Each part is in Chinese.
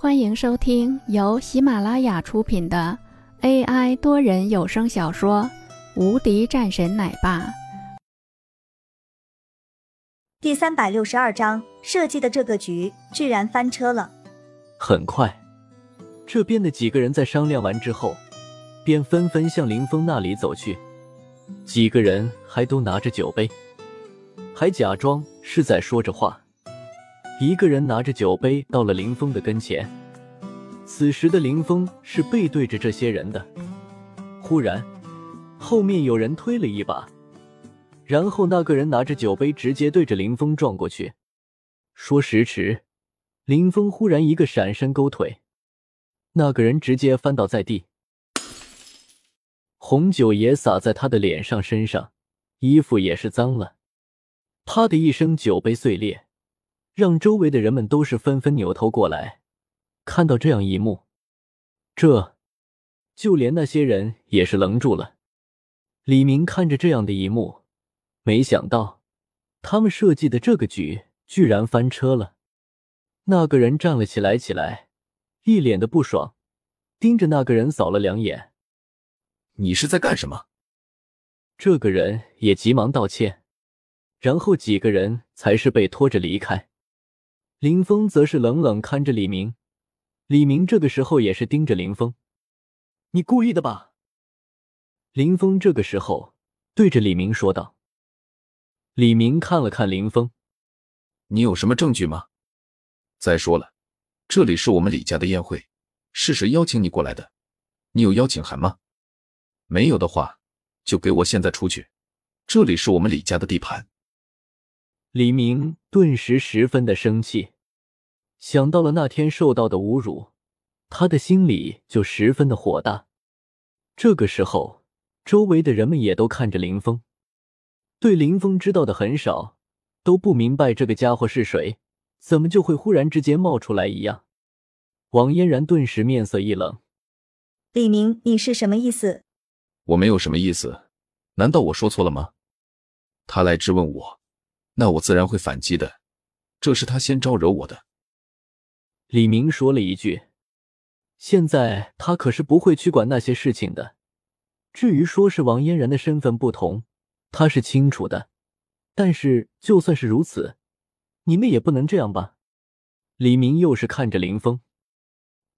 欢迎收听由喜马拉雅出品的 AI 多人有声小说《无敌战神奶爸》第三百六十二章。设计的这个局居然翻车了。很快，这边的几个人在商量完之后，便纷纷向林峰那里走去。几个人还都拿着酒杯，还假装是在说着话。一个人拿着酒杯到了林峰的跟前，此时的林峰是背对着这些人的。忽然，后面有人推了一把，然后那个人拿着酒杯直接对着林峰撞过去。说时迟，林峰忽然一个闪身勾腿，那个人直接翻倒在地，红酒也洒在他的脸上、身上，衣服也是脏了。啪的一声，酒杯碎裂。让周围的人们都是纷纷扭头过来，看到这样一幕，这就连那些人也是愣住了。李明看着这样的一幕，没想到他们设计的这个局居然翻车了。那个人站了起来，起来，一脸的不爽，盯着那个人扫了两眼：“你是在干什么？”这个人也急忙道歉，然后几个人才是被拖着离开。林峰则是冷冷看着李明，李明这个时候也是盯着林峰：“你故意的吧？”林峰这个时候对着李明说道。李明看了看林峰：“你有什么证据吗？再说了，这里是我们李家的宴会，是谁邀请你过来的？你有邀请函吗？没有的话，就给我现在出去，这里是我们李家的地盘。”李明顿时十分的生气，想到了那天受到的侮辱，他的心里就十分的火大。这个时候，周围的人们也都看着林峰，对林峰知道的很少，都不明白这个家伙是谁，怎么就会忽然之间冒出来一样。王嫣然顿时面色一冷：“李明，你是什么意思？”“我没有什么意思，难道我说错了吗？”他来质问我。那我自然会反击的，这是他先招惹我的。李明说了一句：“现在他可是不会去管那些事情的。至于说是王嫣然的身份不同，他是清楚的。但是就算是如此，你们也不能这样吧？”李明又是看着林峰：“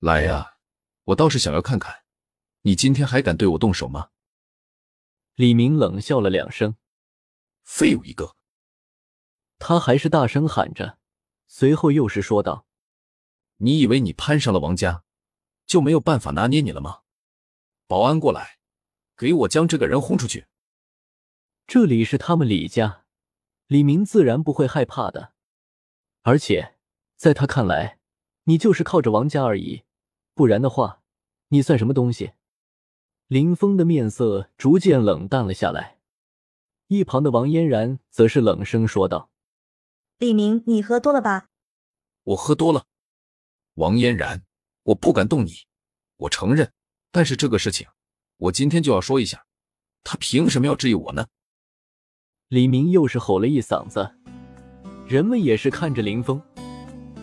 来呀，我倒是想要看看，你今天还敢对我动手吗？”李明冷笑了两声：“废物一个！”他还是大声喊着，随后又是说道：“你以为你攀上了王家，就没有办法拿捏你了吗？保安过来，给我将这个人轰出去。”这里是他们李家，李明自然不会害怕的。而且在他看来，你就是靠着王家而已，不然的话，你算什么东西？林峰的面色逐渐冷淡了下来，一旁的王嫣然则是冷声说道。李明，你喝多了吧？我喝多了。王嫣然，我不敢动你，我承认。但是这个事情，我今天就要说一下，他凭什么要质疑我呢？李明又是吼了一嗓子，人们也是看着林峰，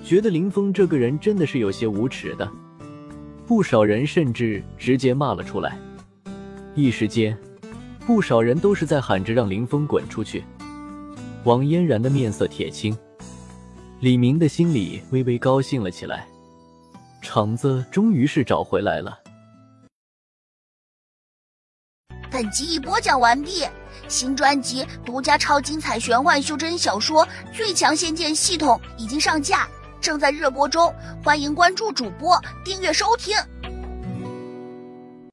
觉得林峰这个人真的是有些无耻的，不少人甚至直接骂了出来。一时间，不少人都是在喊着让林峰滚出去。王嫣然的面色铁青，李明的心里微微高兴了起来，场子终于是找回来了。本集已播讲完毕，新专辑独家超精彩玄幻修真小说《最强仙剑系统》已经上架，正在热播中，欢迎关注主播，订阅收听。